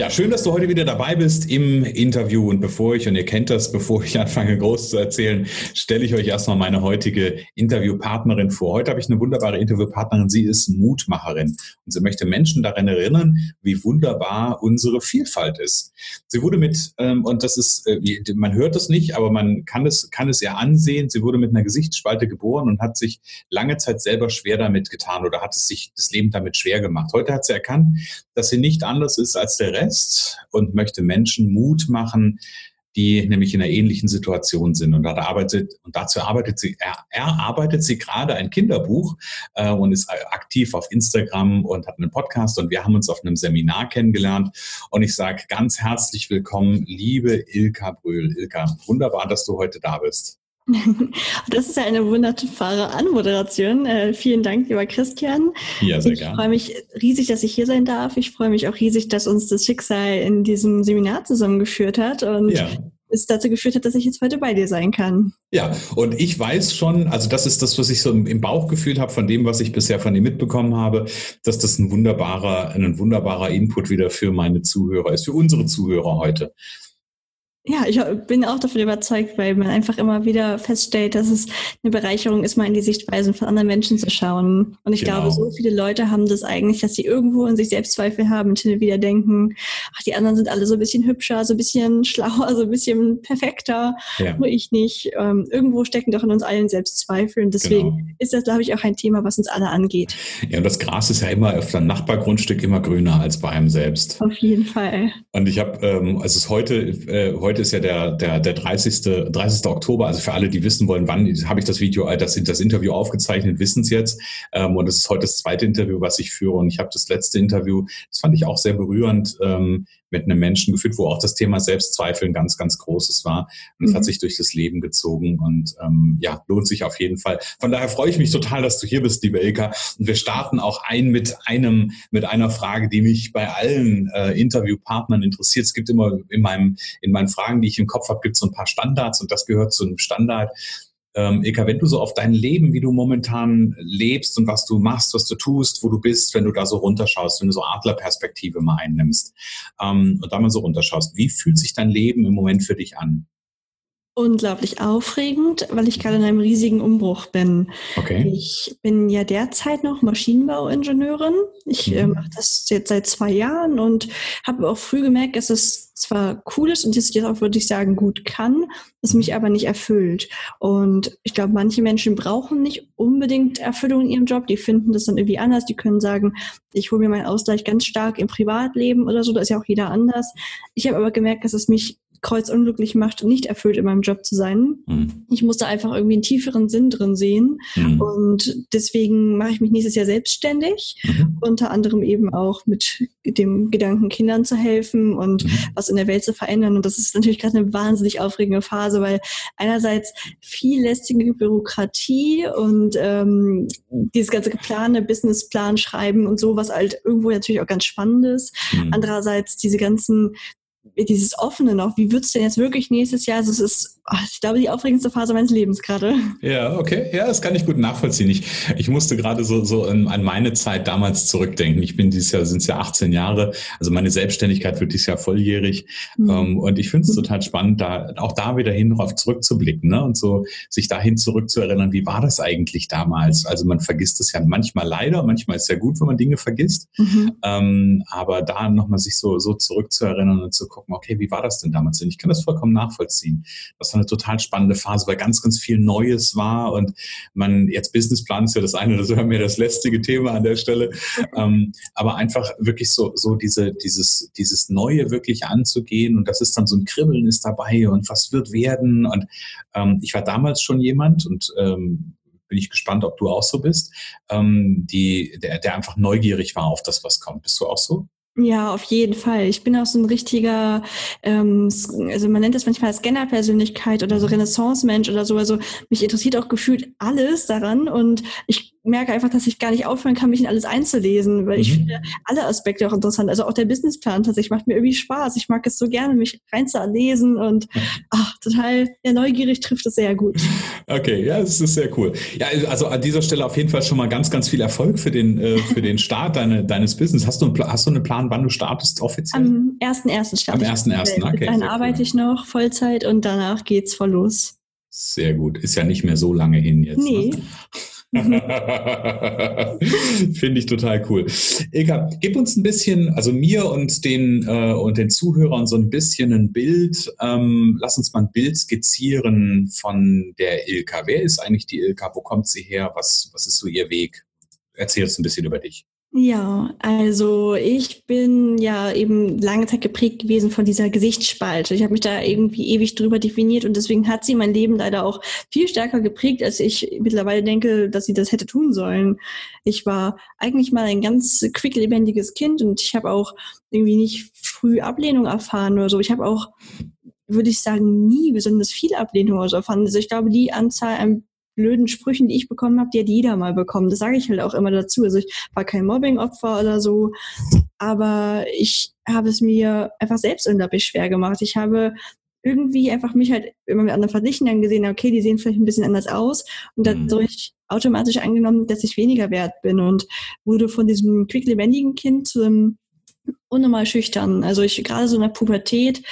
Ja, schön, dass du heute wieder dabei bist im Interview. Und bevor ich, und ihr kennt das, bevor ich anfange groß zu erzählen, stelle ich euch erstmal meine heutige Interviewpartnerin vor. Heute habe ich eine wunderbare Interviewpartnerin. Sie ist Mutmacherin und sie möchte Menschen daran erinnern, wie wunderbar unsere Vielfalt ist. Sie wurde mit, ähm, und das ist, äh, man hört es nicht, aber man kann es, kann es ihr ansehen. Sie wurde mit einer Gesichtsspalte geboren und hat sich lange Zeit selber schwer damit getan oder hat es sich das Leben damit schwer gemacht. Heute hat sie erkannt, dass sie nicht anders ist als der Rest vernetzt und möchte Menschen Mut machen, die nämlich in einer ähnlichen Situation sind. Und, arbeitet, und dazu arbeitet sie, erarbeitet sie gerade ein Kinderbuch äh, und ist aktiv auf Instagram und hat einen Podcast. Und wir haben uns auf einem Seminar kennengelernt. Und ich sage ganz herzlich willkommen, liebe Ilka Brühl. Ilka, wunderbar, dass du heute da bist. Das ist ja eine wunderbare Anmoderation. Äh, vielen Dank, lieber Christian. Ja, sehr gerne. Ich freue mich riesig, dass ich hier sein darf. Ich freue mich auch riesig, dass uns das Schicksal in diesem Seminar zusammengeführt hat und ja. es dazu geführt hat, dass ich jetzt heute bei dir sein kann. Ja, und ich weiß schon, also das ist das, was ich so im Bauch gefühlt habe von dem, was ich bisher von dir mitbekommen habe, dass das ein wunderbarer, ein wunderbarer Input wieder für meine Zuhörer ist, für unsere Zuhörer heute. Ja, ich bin auch davon überzeugt, weil man einfach immer wieder feststellt, dass es eine Bereicherung ist, mal in die Sichtweisen von anderen Menschen zu schauen. Und ich genau. glaube, so viele Leute haben das eigentlich, dass sie irgendwo in sich Selbstzweifel haben und hin wieder denken, ach, die anderen sind alle so ein bisschen hübscher, so ein bisschen schlauer, so ein bisschen perfekter, ja. nur ich nicht. Ähm, irgendwo stecken doch in uns allen Selbstzweifel. Und deswegen genau. ist das, glaube ich, auch ein Thema, was uns alle angeht. Ja, und das Gras ist ja immer auf dem Nachbargrundstück immer grüner als bei einem selbst. Auf jeden Fall. Und ich habe, ähm, also es ist heute, äh, heute heute ist ja der, der, der 30. 30. Oktober. Also für alle, die wissen wollen, wann habe ich das Video, äh, das, das Interview aufgezeichnet, wissen es jetzt. Ähm, und es ist heute das zweite Interview, was ich führe. Und ich habe das letzte Interview, das fand ich auch sehr berührend, ähm, mit einem Menschen geführt, wo auch das Thema Selbstzweifeln ganz, ganz großes war. Und es mhm. hat sich durch das Leben gezogen und ähm, ja, lohnt sich auf jeden Fall. Von daher freue ich mich total, dass du hier bist, liebe Ilka. Und wir starten auch ein mit einem, mit einer Frage, die mich bei allen äh, Interviewpartnern interessiert. Es gibt immer in meinem, in meinen Fragen, die ich im Kopf habe, gibt es so ein paar Standards und das gehört zu einem Standard. Ähm, Eka, wenn du so auf dein Leben, wie du momentan lebst und was du machst, was du tust, wo du bist, wenn du da so runterschaust, wenn du so Adlerperspektive mal einnimmst ähm, und da mal so runterschaust, wie fühlt sich dein Leben im Moment für dich an? Unglaublich aufregend, weil ich gerade in einem riesigen Umbruch bin. Okay. Ich bin ja derzeit noch Maschinenbauingenieurin. Ich mhm. äh, mache das jetzt seit zwei Jahren und habe auch früh gemerkt, dass es zwar cool ist und dass ich jetzt auch, würde ich sagen, gut kann, es mich aber nicht erfüllt. Und ich glaube, manche Menschen brauchen nicht unbedingt Erfüllung in ihrem Job. Die finden das dann irgendwie anders. Die können sagen, ich hole mir meinen Ausgleich ganz stark im Privatleben oder so. Da ist ja auch jeder anders. Ich habe aber gemerkt, dass es mich kreuzunglücklich macht, nicht erfüllt in meinem Job zu sein. Mhm. Ich musste einfach irgendwie einen tieferen Sinn drin sehen. Mhm. Und deswegen mache ich mich nächstes Jahr selbstständig, mhm. unter anderem eben auch mit dem Gedanken, Kindern zu helfen und mhm. was in der Welt zu verändern. Und das ist natürlich gerade eine wahnsinnig aufregende Phase, weil einerseits viel lästige Bürokratie und ähm, dieses ganze geplante Businessplan schreiben und so, was halt irgendwo natürlich auch ganz spannend ist. Mhm. Andererseits diese ganzen dieses Offene noch, wie wird es denn jetzt wirklich nächstes Jahr? Also es ist ich glaube, die aufregendste Phase meines Lebens gerade. Ja, okay. Ja, das kann ich gut nachvollziehen. Ich, ich musste gerade so, so an meine Zeit damals zurückdenken. Ich bin dieses Jahr, sind es ja 18 Jahre. Also meine Selbstständigkeit wird dieses Jahr volljährig. Mhm. und ich finde es total spannend, da auch da wieder hin drauf zurückzublicken ne? und so sich dahin zurückzuerinnern, wie war das eigentlich damals? Also man vergisst es ja manchmal leider, manchmal ist es ja gut, wenn man Dinge vergisst. Mhm. Ähm, aber da nochmal sich so, so zurückzuerinnern und zu gucken, okay, wie war das denn damals? Und ich kann das vollkommen nachvollziehen. Das eine total spannende Phase, weil ganz, ganz viel Neues war und man jetzt Businessplan ist ja das eine, das wäre mir das lästige Thema an der Stelle, ähm, aber einfach wirklich so, so diese, dieses, dieses Neue wirklich anzugehen und das ist dann so ein Kribbeln ist dabei und was wird werden und ähm, ich war damals schon jemand und ähm, bin ich gespannt, ob du auch so bist, ähm, die, der, der einfach neugierig war auf das, was kommt. Bist du auch so? Ja, auf jeden Fall. Ich bin auch so ein richtiger, ähm, also man nennt das manchmal Scanner-Persönlichkeit oder so mhm. Renaissance-Mensch oder so. Also mich interessiert auch gefühlt alles daran und ich merke einfach, dass ich gar nicht aufhören kann, mich in alles einzulesen, weil mhm. ich finde alle Aspekte auch interessant. Also auch der Businessplan tatsächlich macht mir irgendwie Spaß. Ich mag es so gerne, mich reinzulesen und ach, total ja, neugierig trifft es sehr gut. Okay, ja, das ist sehr cool. Ja, also an dieser Stelle auf jeden Fall schon mal ganz, ganz viel Erfolg für den, äh, für den Start deine, deines Business. Hast du, einen, hast du einen Plan, wann du startest offiziell? Am 1.1. starte Am 1.1., okay. Dann arbeite cool. ich noch Vollzeit und danach geht's voll los. Sehr gut. Ist ja nicht mehr so lange hin jetzt. Nee. Ne? Finde ich total cool. Ilka, gib uns ein bisschen, also mir und den, äh, und den Zuhörern so ein bisschen ein Bild. Ähm, lass uns mal ein Bild skizzieren von der Ilka. Wer ist eigentlich die Ilka? Wo kommt sie her? Was, was ist so ihr Weg? Erzähl uns ein bisschen über dich. Ja, also ich bin ja eben lange Zeit geprägt gewesen von dieser Gesichtsspalte. Ich habe mich da irgendwie ewig drüber definiert und deswegen hat sie mein Leben leider auch viel stärker geprägt, als ich mittlerweile denke, dass sie das hätte tun sollen. Ich war eigentlich mal ein ganz quicklebendiges Kind und ich habe auch irgendwie nicht früh Ablehnung erfahren oder so. Ich habe auch würde ich sagen, nie besonders viel Ablehnung oder so erfahren. Also ich glaube, die Anzahl an blöden Sprüchen, die ich bekommen habe, die hat jeder mal bekommen. Das sage ich halt auch immer dazu. Also ich war kein Mobbing-Opfer oder so, aber ich habe es mir einfach selbst unglaublich schwer gemacht. Ich habe irgendwie einfach mich halt immer mit anderen verglichen, dann gesehen, okay, die sehen vielleicht ein bisschen anders aus und mhm. dadurch automatisch angenommen, dass ich weniger wert bin und wurde von diesem quick lebendigen Kind zu einem unnormal schüchtern. Also ich gerade so in der Pubertät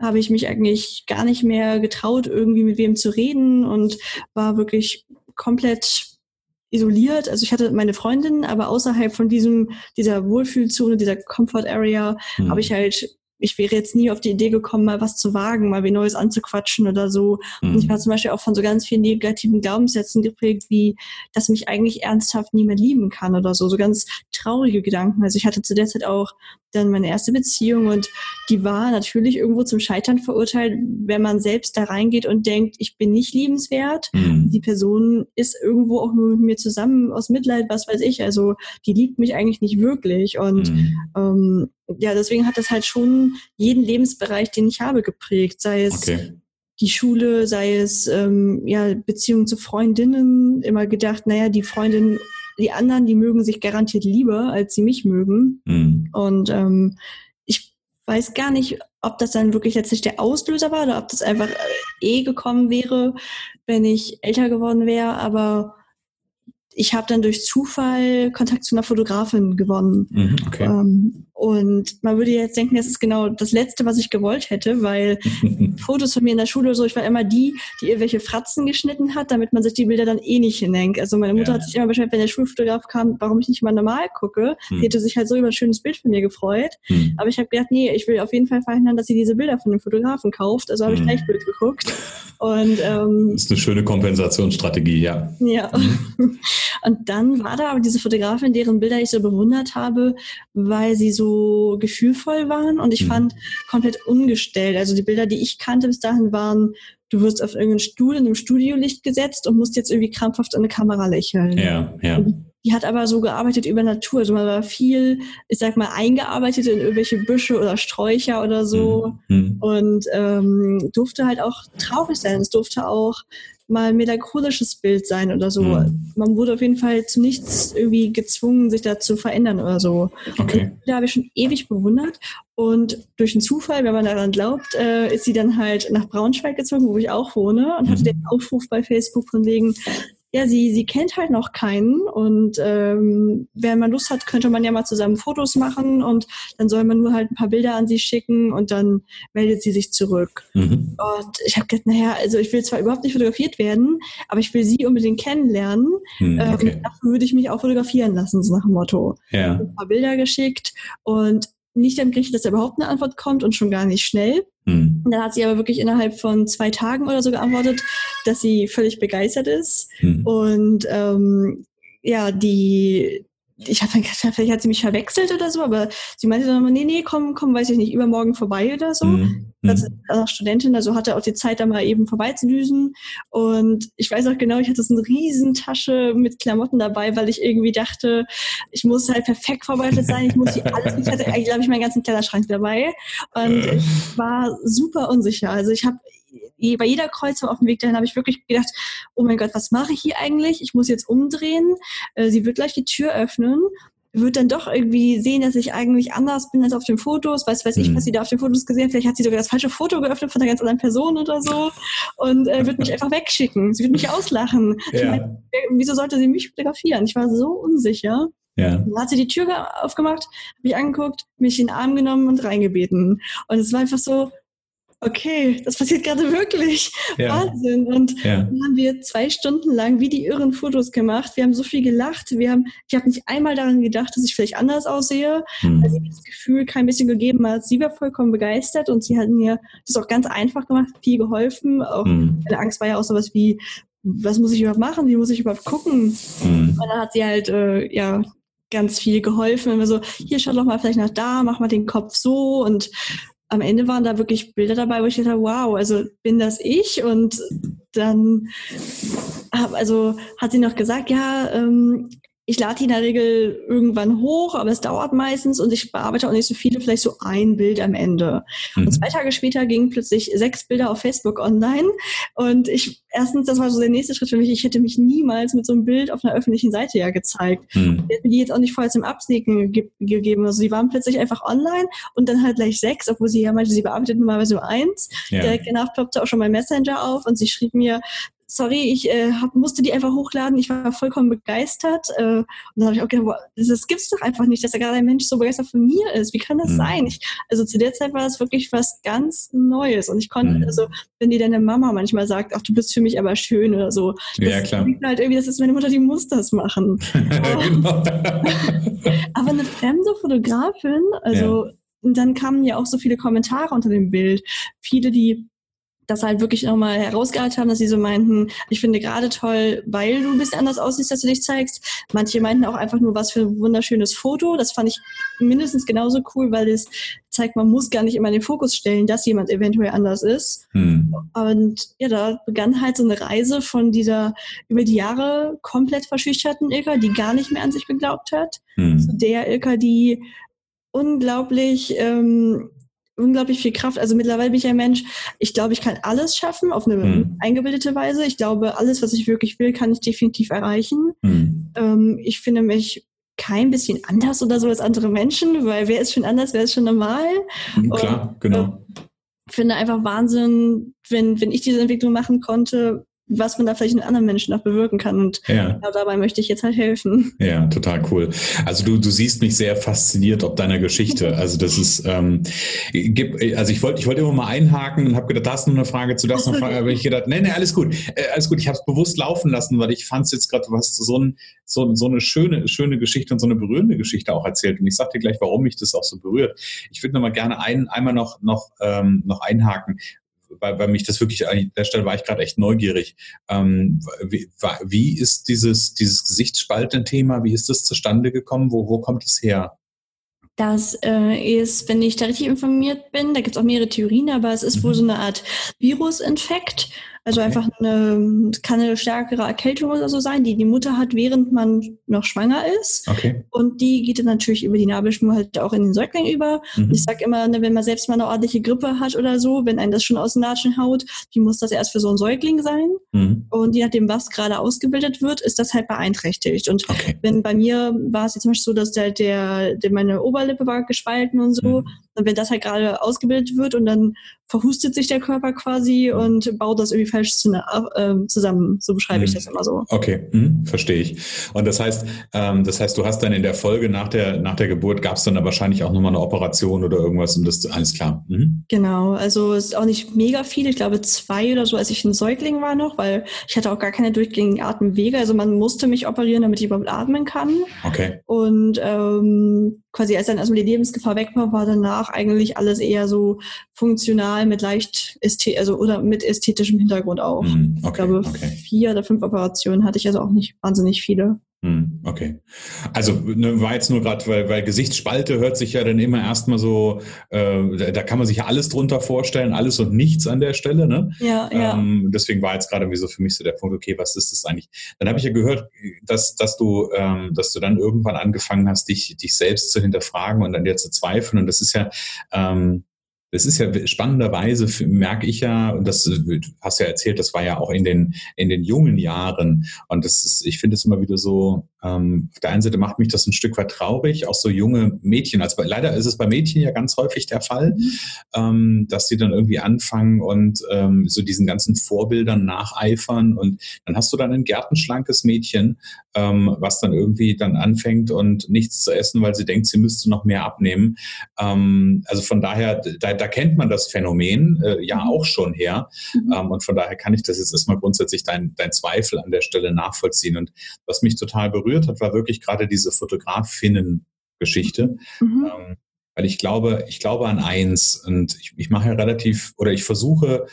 habe ich mich eigentlich gar nicht mehr getraut, irgendwie mit wem zu reden und war wirklich komplett isoliert. Also ich hatte meine Freundin, aber außerhalb von diesem, dieser Wohlfühlzone, dieser Comfort Area, mhm. habe ich halt ich wäre jetzt nie auf die Idee gekommen, mal was zu wagen, mal wie Neues anzuquatschen oder so. Mhm. Und ich war zum Beispiel auch von so ganz vielen negativen Glaubenssätzen geprägt, wie, dass mich eigentlich ernsthaft niemand lieben kann oder so. So ganz traurige Gedanken. Also ich hatte zu der Zeit auch dann meine erste Beziehung und die war natürlich irgendwo zum Scheitern verurteilt, wenn man selbst da reingeht und denkt, ich bin nicht liebenswert. Mhm. Die Person ist irgendwo auch nur mit mir zusammen aus Mitleid, was weiß ich. Also die liebt mich eigentlich nicht wirklich. Und mhm. ähm, ja, deswegen hat das halt schon jeden Lebensbereich, den ich habe, geprägt. Sei es okay. die Schule, sei es ähm, ja Beziehungen zu Freundinnen. Immer gedacht, naja, die Freundin die anderen, die mögen sich garantiert lieber, als sie mich mögen. Mhm. Und ähm, ich weiß gar nicht, ob das dann wirklich letztlich der Auslöser war oder ob das einfach eh gekommen wäre, wenn ich älter geworden wäre. Aber ich habe dann durch Zufall Kontakt zu einer Fotografin gewonnen. Mhm, okay. ähm, und man würde jetzt denken, das ist genau das Letzte, was ich gewollt hätte, weil Fotos von mir in der Schule oder so, ich war immer die, die irgendwelche Fratzen geschnitten hat, damit man sich die Bilder dann eh nicht hinhängt. Also meine Mutter ja. hat sich immer beschwert, wenn der Schulfotograf kam, warum ich nicht mal normal gucke. Hm. Die hätte sich halt so über ein schönes Bild von mir gefreut. Hm. Aber ich habe gedacht, nee, ich will auf jeden Fall verhindern, dass sie diese Bilder von dem Fotografen kauft. Also habe ich hm. gleich Bild geguckt. Und, ähm, das ist eine schöne Kompensationsstrategie, ja. Ja. Mhm. Und dann war da aber diese Fotografin, deren Bilder ich so bewundert habe, weil sie so so gefühlvoll waren und ich mhm. fand komplett ungestellt. Also die Bilder, die ich kannte bis dahin waren, du wirst auf irgendeinen Stuhl in einem Studiolicht gesetzt und musst jetzt irgendwie krampfhaft in eine Kamera lächeln. Ja, ja. die hat aber so gearbeitet über Natur. Also man war viel, ich sag mal, eingearbeitet in irgendwelche Büsche oder Sträucher oder so mhm. mhm. und ähm, durfte halt auch traurig sein. Es durfte auch mal ein melancholisches Bild sein oder so. Mhm. Man wurde auf jeden Fall zu nichts irgendwie gezwungen, sich da zu verändern oder so. Okay. da habe ich schon ewig bewundert. Und durch einen Zufall, wenn man daran glaubt, äh, ist sie dann halt nach Braunschweig gezogen, wo ich auch wohne, und mhm. hatte den Aufruf bei Facebook von wegen, ja, sie, sie kennt halt noch keinen und ähm, wenn man Lust hat, könnte man ja mal zusammen Fotos machen und dann soll man nur halt ein paar Bilder an sie schicken und dann meldet sie sich zurück. Mhm. Und ich habe gedacht, naja, also ich will zwar überhaupt nicht fotografiert werden, aber ich will sie unbedingt kennenlernen. Mhm, okay. ähm, dafür würde ich mich auch fotografieren lassen, so nach dem Motto. Ja. Ein paar Bilder geschickt und nicht damit gerechnet, dass da überhaupt eine Antwort kommt und schon gar nicht schnell. Hm. Dann hat sie aber wirklich innerhalb von zwei Tagen oder so geantwortet, dass sie völlig begeistert ist. Hm. Und ähm, ja, die, ich habe gedacht, vielleicht hat sie mich verwechselt oder so, aber sie meinte dann immer, nee, nee, komm, komm, weiß ich nicht, übermorgen vorbei oder so. Mhm. Als, als Studentin, also hatte auch die Zeit, da mal eben vorbeizudüsen. Und ich weiß auch genau, ich hatte so eine Riesentasche mit Klamotten dabei, weil ich irgendwie dachte, ich muss halt perfekt vorbereitet sein, ich muss hier alles, ich hatte eigentlich, glaube ich, meinen ganzen Kleiderschrank dabei. Und ich war super unsicher. Also ich habe bei jeder Kreuzung auf dem Weg dahin habe ich wirklich gedacht, oh mein Gott, was mache ich hier eigentlich? Ich muss jetzt umdrehen. Äh, sie wird gleich die Tür öffnen wird dann doch irgendwie sehen, dass ich eigentlich anders bin als auf den Fotos. Weiß, weiß ich, mhm. was sie da auf den Fotos gesehen hat. Vielleicht hat sie sogar das falsche Foto geöffnet von einer ganz anderen Person oder so und äh, wird mich einfach wegschicken. Sie wird mich auslachen. Ja. Meine, wieso sollte sie mich fotografieren? Ich war so unsicher. Ja. Dann hat sie die Tür aufgemacht, mich angeguckt, mich in den Arm genommen und reingebeten. Und es war einfach so, okay, das passiert gerade wirklich. Ja. Wahnsinn. Und ja. dann haben wir zwei Stunden lang wie die irren Fotos gemacht. Wir haben so viel gelacht. Wir haben, ich habe nicht einmal daran gedacht, dass ich vielleicht anders aussehe. Mhm. Also das Gefühl kein bisschen gegeben hat. Sie war vollkommen begeistert und sie hat mir das auch ganz einfach gemacht, viel geholfen. Auch mhm. meine Angst war ja auch sowas wie, was muss ich überhaupt machen? Wie muss ich überhaupt gucken? Mhm. Und dann hat sie halt, äh, ja, ganz viel geholfen. Immer so, hier schau doch mal vielleicht nach da, mach mal den Kopf so und am Ende waren da wirklich Bilder dabei, wo ich dachte, wow, also bin das ich? Und dann hab, also hat sie noch gesagt, ja, ähm, ich lade die in der Regel irgendwann hoch, aber es dauert meistens und ich bearbeite auch nicht so viele, vielleicht so ein Bild am Ende. Mhm. Und zwei Tage später gingen plötzlich sechs Bilder auf Facebook online und ich, erstens, das war so der nächste Schritt für mich, ich hätte mich niemals mit so einem Bild auf einer öffentlichen Seite ja gezeigt. Mhm. Ich hätte mir die jetzt auch nicht vorher zum Absnicken ge gegeben. Also die waren plötzlich einfach online und dann halt gleich sechs, obwohl sie ja meinte, sie bearbeitet normalerweise nur eins. Ja. Direkt danach ploppte auch schon mein Messenger auf und sie schrieb mir, sorry, ich äh, hab, musste die einfach hochladen. Ich war vollkommen begeistert. Äh, und dann habe ich auch gedacht, boah, das, das gibt's doch einfach nicht, dass da gerade ein Mensch so begeistert von mir ist. Wie kann das mhm. sein? Ich, also zu der Zeit war das wirklich was ganz Neues. Und ich konnte, mhm. also wenn die deine Mama manchmal sagt, ach, du bist für mich aber schön oder so. Das ja, klar. Halt irgendwie, das ist meine Mutter, die muss das machen. genau. aber eine fremde Fotografin, also ja. dann kamen ja auch so viele Kommentare unter dem Bild. Viele, die das halt wirklich nochmal herausgehalten haben, dass sie so meinten, ich finde gerade toll, weil du ein bisschen anders aussiehst, dass du dich zeigst. Manche meinten auch einfach nur, was für ein wunderschönes Foto. Das fand ich mindestens genauso cool, weil es zeigt, man muss gar nicht immer den Fokus stellen, dass jemand eventuell anders ist. Hm. Und ja, da begann halt so eine Reise von dieser über die Jahre komplett verschüchterten Ilka, die gar nicht mehr an sich geglaubt hat, hm. zu der Ilka, die unglaublich ähm, unglaublich viel Kraft. Also mittlerweile bin ich ein Mensch, ich glaube, ich kann alles schaffen auf eine mhm. eingebildete Weise. Ich glaube, alles, was ich wirklich will, kann ich definitiv erreichen. Mhm. Ähm, ich finde mich kein bisschen anders oder so als andere Menschen, weil wer ist schon anders, wer ist schon normal? Mhm, klar, Und, genau. Ich äh, finde einfach Wahnsinn, wenn, wenn ich diese Entwicklung machen konnte, was man da vielleicht in anderen Menschen noch bewirken kann. Und ja. genau dabei möchte ich jetzt halt helfen. Ja, total cool. Also du, du siehst mich sehr fasziniert ob deiner Geschichte. Also das ist, ähm, also ich wollte ich wollte immer mal einhaken und habe gedacht, da ist noch eine Frage zu das noch eine Frage, aber ich gedacht, nee, nee, alles gut, äh, alles gut. Ich habe es bewusst laufen lassen, weil ich fand es jetzt gerade, du hast so, ein, so, so eine schöne, schöne Geschichte und so eine berührende Geschichte auch erzählt. Und ich sag dir gleich, warum mich das auch so berührt. Ich würde noch mal gerne ein, einmal noch, noch, ähm, noch einhaken weil, weil mich das wirklich, an der Stelle war ich gerade echt neugierig. Ähm, wie, wie, ist dieses, dieses Gesichtsspalten-Thema, wie ist das zustande gekommen? Wo, wo kommt es her? Das äh, ist, wenn ich da richtig informiert bin, da gibt es auch mehrere Theorien, aber es ist mhm. wohl so eine Art Virusinfekt. Also okay. einfach eine, kann eine stärkere Erkältung oder so sein, die die Mutter hat, während man noch schwanger ist. Okay. Und die geht dann natürlich über die Nabelschnur halt auch in den Säugling über. Mhm. Ich sage immer, ne, wenn man selbst mal eine ordentliche Grippe hat oder so, wenn einen das schon aus den Latschen haut, wie muss das erst für so einen Säugling sein? Mhm. Und je nachdem, was gerade ausgebildet wird, ist das halt beeinträchtigt. Und okay. wenn bei mir war es jetzt zum Beispiel so, dass der, der, der meine Oberlippe war gespalten und so, mhm. Und wenn das halt gerade ausgebildet wird und dann verhustet sich der Körper quasi und baut das irgendwie falsch äh, zusammen. So beschreibe ich mhm. das immer so. Okay, mhm, verstehe ich. Und das heißt, ähm, das heißt, du hast dann in der Folge nach der, nach der Geburt gab es dann wahrscheinlich auch nochmal eine Operation oder irgendwas und das alles klar. Mhm. Genau, also es ist auch nicht mega viel. Ich glaube zwei oder so, als ich ein Säugling war noch, weil ich hatte auch gar keine durchgängigen Atemwege. Also man musste mich operieren, damit ich überhaupt atmen kann. Okay. Und ähm, quasi als dann erstmal die Lebensgefahr weg war, war danach eigentlich alles eher so funktional mit leicht ästhet also oder mit ästhetischem Hintergrund auch. Mm, okay, ich glaube, okay. vier oder fünf Operationen hatte ich also auch nicht wahnsinnig viele. Mm, okay. Also ne, war jetzt nur gerade, weil, weil Gesichtsspalte hört sich ja dann immer erstmal so, äh, da kann man sich ja alles drunter vorstellen, alles und nichts an der Stelle, ne? Ja, ja. Ähm, deswegen war jetzt gerade wie so für mich so der Punkt, okay, was ist das eigentlich? Dann habe ich ja gehört, dass, dass du, ähm, dass du dann irgendwann angefangen hast, dich, dich selbst zu hinterfragen und an dir zu zweifeln. Und das ist ja, ähm, das ist ja spannenderweise, merke ich ja, und das äh, hast du ja erzählt, das war ja auch in den, in den jungen Jahren. Und das ist, ich finde es immer wieder so, ähm, auf der einen Seite macht mich das ein Stück weit traurig, auch so junge Mädchen. Also leider ist es bei Mädchen ja ganz häufig der Fall, mhm. ähm, dass sie dann irgendwie anfangen und ähm, so diesen ganzen Vorbildern nacheifern. Und dann hast du dann ein gärtenschlankes Mädchen, ähm, was dann irgendwie dann anfängt und nichts zu essen, weil sie denkt, sie müsste noch mehr abnehmen. Ähm, also von daher, da, da kennt man das Phänomen äh, ja mhm. auch schon her. Mhm. Ähm, und von daher kann ich das jetzt erstmal grundsätzlich dein, dein Zweifel an der Stelle nachvollziehen. Und was mich total berührt hat, war wirklich gerade diese Fotografinnen-Geschichte. Mhm. Ähm, weil ich glaube, ich glaube an eins und ich, ich mache ja relativ oder ich versuche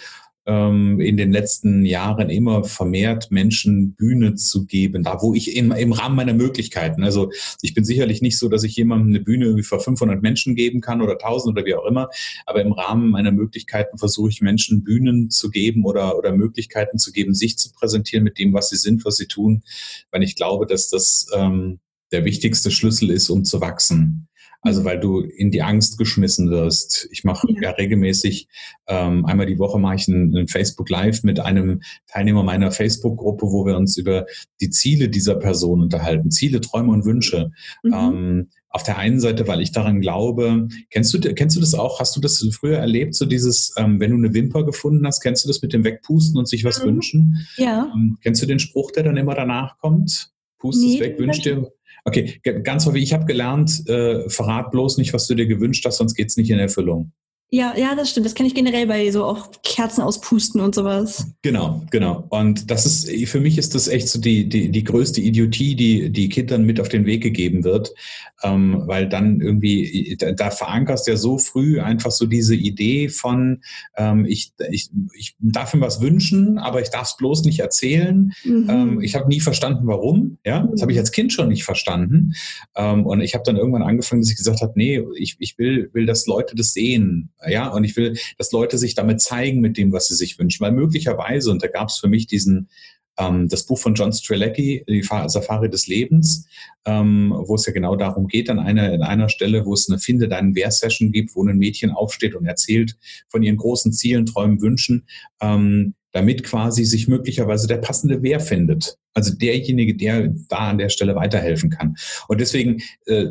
ähm, in den letzten Jahren immer vermehrt Menschen Bühne zu geben, da wo ich im, im Rahmen meiner Möglichkeiten, also ich bin sicherlich nicht so, dass ich jemandem eine Bühne irgendwie vor 500 Menschen geben kann oder 1000 oder wie auch immer, aber im Rahmen meiner Möglichkeiten versuche ich Menschen Bühnen zu geben oder, oder Möglichkeiten zu geben, sich zu präsentieren mit dem, was sie sind, was sie tun, weil ich glaube, dass das ähm, der wichtigste Schlüssel ist, um zu wachsen. Also mhm. weil du in die Angst geschmissen wirst. Ich mache ja. ja. regelmäßig, ähm, einmal die Woche mache ich einen, einen Facebook Live mit einem Teilnehmer meiner Facebook-Gruppe, wo wir uns über die Ziele dieser Person unterhalten. Ziele, Träume und Wünsche. Mhm. Ähm, auf der einen Seite, weil ich daran glaube, kennst du, kennst du das auch? Hast du das früher erlebt, so dieses, ähm, wenn du eine Wimper gefunden hast, kennst du das mit dem Wegpusten und sich was mhm. wünschen? Ja. Ähm, kennst du den Spruch, der dann immer danach kommt? Pust nee, es weg, wünsch dir, Okay, ganz häufig, ich habe gelernt, äh, verrat bloß nicht, was du dir gewünscht hast, sonst geht es nicht in Erfüllung. Ja, ja, das stimmt. Das kenne ich generell bei so auch Kerzen auspusten und sowas. Genau, genau. Und das ist, für mich ist das echt so die, die, die größte Idiotie, die, die Kindern mit auf den Weg gegeben wird. Ähm, weil dann irgendwie, da, da verankerst ja so früh einfach so diese Idee von, ähm, ich, ich, ich darf mir was wünschen, aber ich darf es bloß nicht erzählen. Mhm. Ähm, ich habe nie verstanden, warum. Ja, das habe ich als Kind schon nicht verstanden. Ähm, und ich habe dann irgendwann angefangen, dass ich gesagt habe, nee, ich, ich will, will, dass Leute das sehen ja, und ich will, dass Leute sich damit zeigen mit dem, was sie sich wünschen. Weil möglicherweise, und da gab es für mich diesen, ähm, das Buch von John Strelecki, die Safari des Lebens, ähm, wo es ja genau darum geht, an einer, an einer Stelle, wo es eine Finde deinen Wehr-Session gibt, wo ein Mädchen aufsteht und erzählt von ihren großen Zielen, Träumen, Wünschen, ähm, damit quasi sich möglicherweise der passende Wehr findet. Also derjenige, der da an der Stelle weiterhelfen kann. Und deswegen, äh,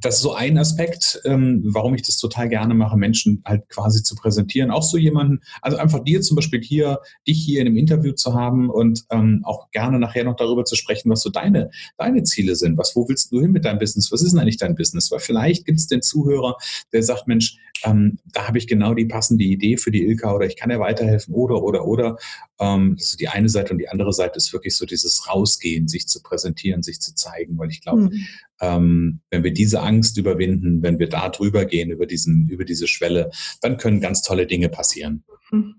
das ist so ein Aspekt, ähm, warum ich das total gerne mache, Menschen halt quasi zu präsentieren. Auch so jemanden, also einfach dir zum Beispiel hier, dich hier in einem Interview zu haben und ähm, auch gerne nachher noch darüber zu sprechen, was so deine, deine Ziele sind. Was, wo willst du hin mit deinem Business? Was ist denn eigentlich dein Business? Weil vielleicht gibt es den Zuhörer, der sagt, Mensch, ähm, da habe ich genau die passende Idee für die Ilka oder ich kann ja weiterhelfen oder, oder, oder. Ähm, ist die eine Seite und die andere Seite ist wirklich so dieses Rausgehen, sich zu präsentieren, sich zu zeigen, weil ich glaube, mhm. ähm, wenn wir diese Angst überwinden, wenn wir da drüber gehen, über, diesen, über diese Schwelle, dann können ganz tolle Dinge passieren. Mhm.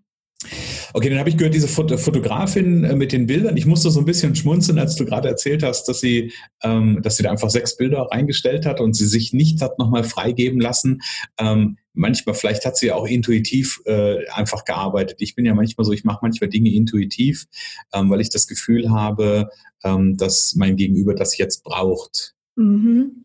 Okay, dann habe ich gehört, diese Fotografin äh, mit den Bildern. Ich musste so ein bisschen schmunzeln, als du gerade erzählt hast, dass sie, ähm, dass sie da einfach sechs Bilder reingestellt hat und sie sich nicht hat nochmal freigeben lassen. Ähm, manchmal, vielleicht hat sie auch intuitiv äh, einfach gearbeitet. Ich bin ja manchmal so, ich mache manchmal Dinge intuitiv, ähm, weil ich das Gefühl habe, ähm, dass mein Gegenüber das jetzt braucht. Mhm.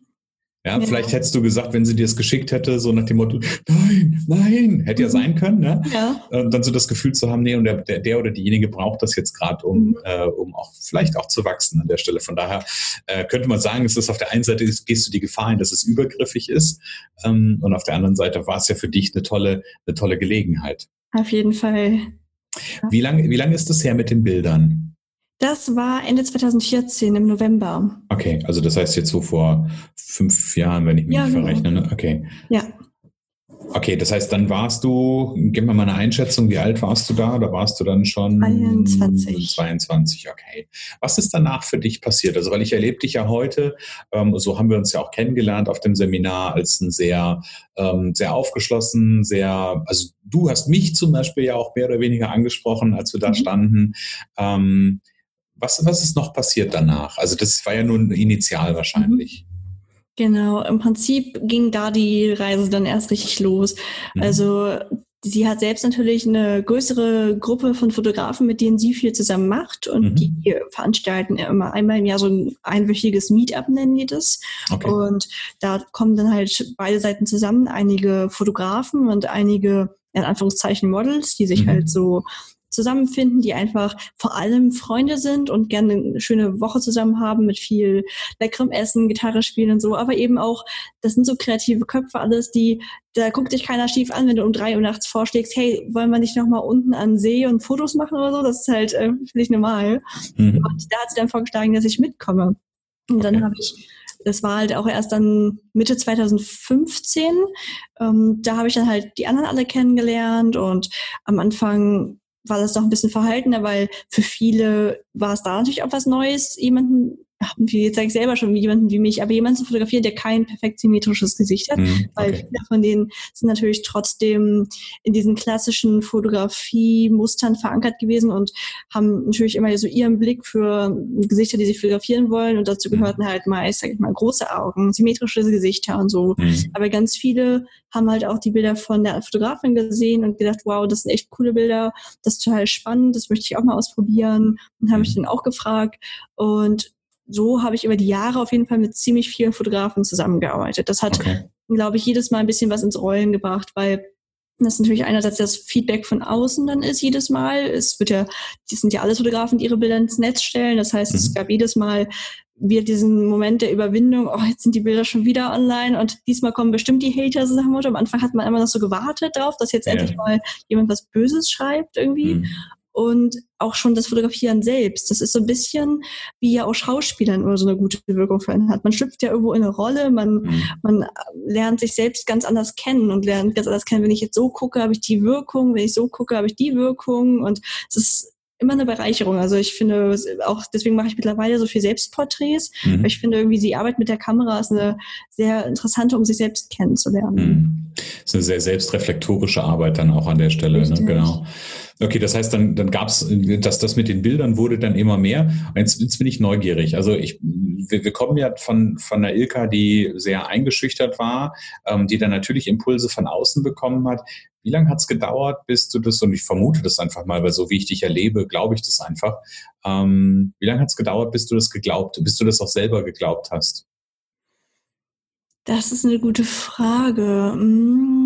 Ja, ja, vielleicht hättest du gesagt, wenn sie dir es geschickt hätte, so nach dem Motto, nein, nein, hätte ja mhm. sein können, ne? Ja. Und dann so das Gefühl zu haben, nee, und der, der oder diejenige braucht das jetzt gerade, um, mhm. äh, um auch vielleicht auch zu wachsen an der Stelle. Von daher äh, könnte man sagen, es ist auf der einen Seite gehst du die Gefahr hin, dass es übergriffig ist, ähm, und auf der anderen Seite war es ja für dich eine tolle, eine tolle Gelegenheit. Auf jeden Fall. Wie lange, wie lange ist das her mit den Bildern? Das war Ende 2014 im November. Okay, also das heißt jetzt so vor fünf Jahren, wenn ich mich ja, nicht genau. verrechne. Ne? Okay. Ja. Okay, das heißt, dann warst du, gib mir mal eine Einschätzung, wie alt warst du da? Da warst du dann schon 22. 22, okay. Was ist danach für dich passiert? Also, weil ich erlebe dich ja heute, ähm, so haben wir uns ja auch kennengelernt auf dem Seminar, als ein sehr, ähm, sehr aufgeschlossen, sehr, also du hast mich zum Beispiel ja auch mehr oder weniger angesprochen, als wir da mhm. standen. Ähm, was, was ist noch passiert danach? Also das war ja nun initial wahrscheinlich. Mhm. Genau, im Prinzip ging da die Reise dann erst richtig los. Mhm. Also sie hat selbst natürlich eine größere Gruppe von Fotografen, mit denen sie viel zusammen macht. Und mhm. die veranstalten immer einmal im Jahr so ein einwöchiges Meetup, nennen die das. Okay. Und da kommen dann halt beide Seiten zusammen, einige Fotografen und einige in Anführungszeichen Models, die sich mhm. halt so zusammenfinden, die einfach vor allem Freunde sind und gerne eine schöne Woche zusammen haben mit viel leckerem Essen, Gitarre spielen und so, aber eben auch, das sind so kreative Köpfe alles, die, da guckt dich keiner schief an, wenn du um drei Uhr nachts vorschlägst, hey, wollen wir nicht nochmal unten an See und Fotos machen oder so, das ist halt äh, völlig normal. Mhm. Und da hat sie dann vorgeschlagen, dass ich mitkomme. Und dann habe ich das war halt auch erst dann Mitte 2015. Ähm, da habe ich dann halt die anderen alle kennengelernt und am Anfang war das doch ein bisschen verhaltener, weil für viele war es da natürlich auch was Neues, jemanden jetzt sage ich selber schon, wie jemanden wie mich, aber jemanden zu fotografieren, der kein perfekt symmetrisches Gesicht hat, mhm, okay. weil viele von denen sind natürlich trotzdem in diesen klassischen Fotografie-Mustern verankert gewesen und haben natürlich immer so ihren Blick für Gesichter, die sie fotografieren wollen und dazu mhm. gehörten halt meist, sage ich mal, große Augen, symmetrische Gesichter und so. Mhm. Aber ganz viele haben halt auch die Bilder von der Fotografin gesehen und gedacht, wow, das sind echt coole Bilder, das ist total spannend, das möchte ich auch mal ausprobieren und habe mich mhm. dann auch gefragt und so habe ich über die Jahre auf jeden Fall mit ziemlich vielen Fotografen zusammengearbeitet. Das hat, okay. glaube ich, jedes Mal ein bisschen was ins Rollen gebracht, weil das natürlich einerseits das Feedback von außen dann ist jedes Mal. Es wird ja, die sind ja alles Fotografen, die ihre Bilder ins Netz stellen. Das heißt, mhm. es gab jedes Mal wir diesen Moment der Überwindung, oh, jetzt sind die Bilder schon wieder online und diesmal kommen bestimmt die Hater zusammen. Am Anfang hat man immer noch so gewartet darauf, dass jetzt ja. endlich mal jemand was Böses schreibt irgendwie. Mhm und auch schon das Fotografieren selbst. Das ist so ein bisschen wie ja auch Schauspielern immer so eine gute Wirkung für einen hat. Man schlüpft ja irgendwo in eine Rolle, man, mhm. man lernt sich selbst ganz anders kennen und lernt ganz anders kennen. Wenn ich jetzt so gucke, habe ich die Wirkung, wenn ich so gucke, habe ich die Wirkung und es ist immer eine Bereicherung. Also ich finde auch, deswegen mache ich mittlerweile so viel Selbstporträts, mhm. weil ich finde irgendwie die Arbeit mit der Kamera ist eine sehr interessante, um sich selbst kennenzulernen. Mhm. Das ist eine sehr selbstreflektorische Arbeit dann auch an der Stelle, ne? genau. Okay, das heißt, dann, dann gab es, dass das mit den Bildern wurde dann immer mehr. Jetzt, jetzt bin ich neugierig. Also ich, wir, wir kommen ja von, von einer Ilka, die sehr eingeschüchtert war, ähm, die dann natürlich Impulse von außen bekommen hat. Wie lange hat es gedauert, bis du das, und ich vermute das einfach mal, weil so wie ich dich erlebe, glaube ich das einfach. Ähm, wie lange hat es gedauert, bis du das geglaubt, bis du das auch selber geglaubt hast? Das ist eine gute Frage. Hm,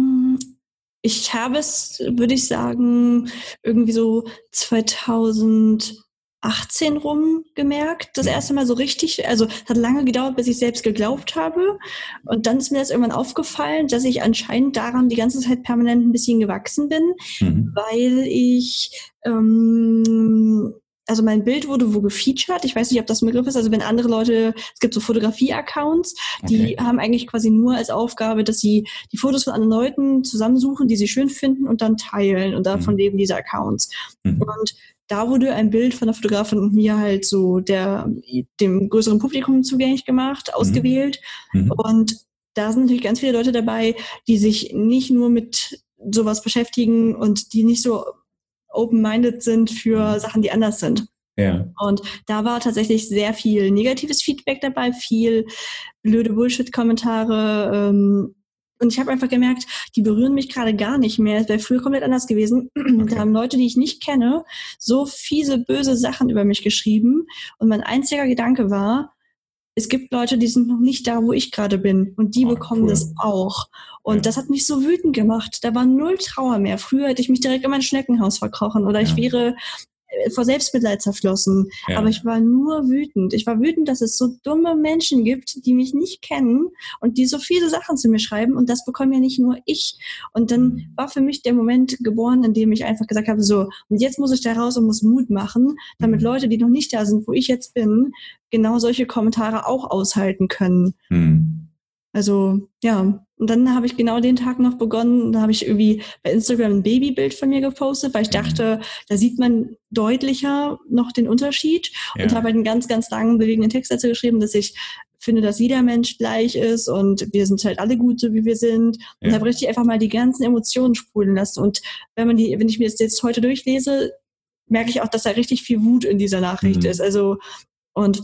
ich habe es, würde ich sagen, irgendwie so 2018 rum gemerkt. Das erste Mal so richtig, also es hat lange gedauert, bis ich selbst geglaubt habe. Und dann ist mir das irgendwann aufgefallen, dass ich anscheinend daran die ganze Zeit permanent ein bisschen gewachsen bin, mhm. weil ich ähm, also mein Bild wurde wo gefeatured. Ich weiß nicht, ob das ein Begriff ist. Also wenn andere Leute, es gibt so Fotografie-Accounts, die okay. haben eigentlich quasi nur als Aufgabe, dass sie die Fotos von anderen Leuten zusammensuchen, die sie schön finden und dann teilen. Und davon mhm. leben diese Accounts. Mhm. Und da wurde ein Bild von der Fotografin und mir halt so der, dem größeren Publikum zugänglich gemacht, mhm. ausgewählt. Mhm. Und da sind natürlich ganz viele Leute dabei, die sich nicht nur mit sowas beschäftigen und die nicht so open-minded sind für mhm. Sachen, die anders sind. Ja. Und da war tatsächlich sehr viel negatives Feedback dabei, viel blöde Bullshit-Kommentare. Ähm, und ich habe einfach gemerkt, die berühren mich gerade gar nicht mehr. Es wäre früher komplett anders gewesen. Okay. Da haben Leute, die ich nicht kenne, so fiese, böse Sachen über mich geschrieben. Und mein einziger Gedanke war, es gibt Leute, die sind noch nicht da, wo ich gerade bin. Und die oh, bekommen cool. das auch. Und ja. das hat mich so wütend gemacht. Da war null Trauer mehr. Früher hätte ich mich direkt in mein Schneckenhaus verkrochen oder ja. ich wäre vor Selbstmitleid zerflossen. Ja. Aber ich war nur wütend. Ich war wütend, dass es so dumme Menschen gibt, die mich nicht kennen und die so viele Sachen zu mir schreiben und das bekomme ja nicht nur ich. Und dann war für mich der Moment geboren, in dem ich einfach gesagt habe, so, und jetzt muss ich da raus und muss Mut machen, damit mhm. Leute, die noch nicht da sind, wo ich jetzt bin, genau solche Kommentare auch aushalten können. Mhm. Also, ja, und dann habe ich genau den Tag noch begonnen, da habe ich irgendwie bei Instagram ein Babybild von mir gepostet, weil ich mhm. dachte, da sieht man deutlicher noch den Unterschied ja. und habe halt einen ganz, ganz langen, bewegenden Text dazu geschrieben, dass ich finde, dass jeder Mensch gleich ist und wir sind halt alle gut, so wie wir sind. Und ja. habe richtig einfach mal die ganzen Emotionen sprudeln lassen. Und wenn man die, wenn ich mir das jetzt heute durchlese, merke ich auch, dass da richtig viel Wut in dieser Nachricht mhm. ist. Also, und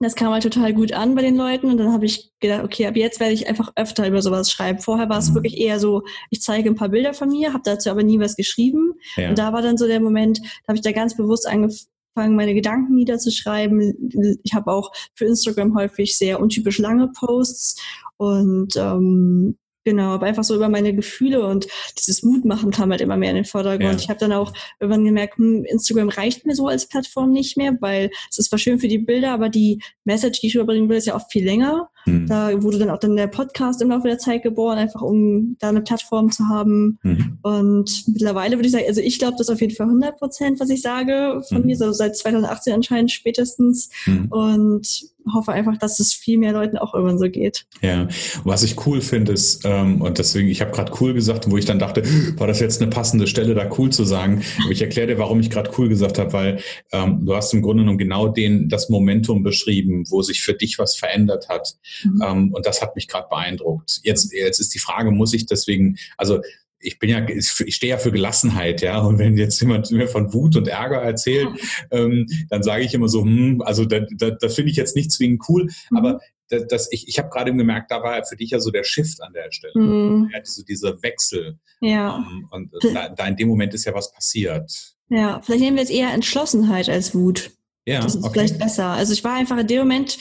das kam halt total gut an bei den Leuten und dann habe ich gedacht, okay, ab jetzt werde ich einfach öfter über sowas schreiben. Vorher war es mhm. wirklich eher so, ich zeige ein paar Bilder von mir, habe dazu aber nie was geschrieben. Ja. Und da war dann so der Moment, da habe ich da ganz bewusst angefangen, meine Gedanken niederzuschreiben. Ich habe auch für Instagram häufig sehr untypisch lange Posts und ähm, Genau, aber einfach so über meine Gefühle und dieses Mutmachen kam halt immer mehr in den Vordergrund. Ja. Ich habe dann auch irgendwann gemerkt, hm, Instagram reicht mir so als Plattform nicht mehr, weil es ist zwar schön für die Bilder, aber die Message, die ich überbringen will, ist ja oft viel länger. Mhm. Da wurde dann auch dann der Podcast im Laufe der Zeit geboren, einfach um da eine Plattform zu haben. Mhm. Und mittlerweile würde ich sagen, also ich glaube das auf jeden Fall 100 Prozent, was ich sage von mhm. mir, so seit 2018 anscheinend spätestens. Mhm. Und hoffe einfach, dass es viel mehr Leuten auch irgendwann so geht. Ja, was ich cool finde ist, ähm, und deswegen, ich habe gerade cool gesagt, wo ich dann dachte, war das jetzt eine passende Stelle, da cool zu sagen. Aber ich erkläre dir, warum ich gerade cool gesagt habe, weil ähm, du hast im Grunde genommen genau den, das Momentum beschrieben, wo sich für dich was verändert hat. Mhm. Ähm, und das hat mich gerade beeindruckt. Jetzt, jetzt ist die Frage, muss ich deswegen, also ich bin ja, ich stehe ja für Gelassenheit, ja. Und wenn jetzt jemand mir von Wut und Ärger erzählt, ähm, dann sage ich immer so, hm, also da, da, das finde ich jetzt nicht zwingend cool, mhm. aber das, das, ich, ich habe gerade gemerkt, da war für dich ja so der Shift an der Stelle. Mhm. Ja, so dieser Wechsel. Ja. Ähm, und da, da, in dem Moment ist ja was passiert. Ja, vielleicht nehmen wir jetzt eher Entschlossenheit als Wut. Ja, das ist okay. vielleicht besser. Also ich war einfach in dem Moment,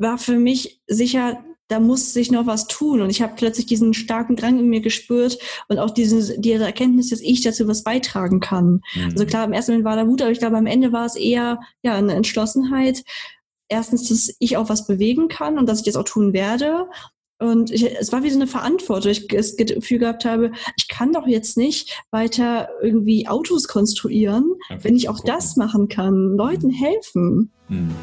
war für mich sicher, da muss sich noch was tun. Und ich habe plötzlich diesen starken Drang in mir gespürt und auch diese, diese Erkenntnis, dass ich dazu was beitragen kann. Mhm. Also klar, im ersten Moment war da Wut, aber ich glaube, am Ende war es eher ja, eine Entschlossenheit. Erstens, dass ich auch was bewegen kann und dass ich das auch tun werde. Und ich, es war wie so eine Verantwortung. Ich das Gefühl gehabt habe, ich kann doch jetzt nicht weiter irgendwie Autos konstruieren, Einfach wenn ich auch gucken. das machen kann, Leuten helfen. Mhm.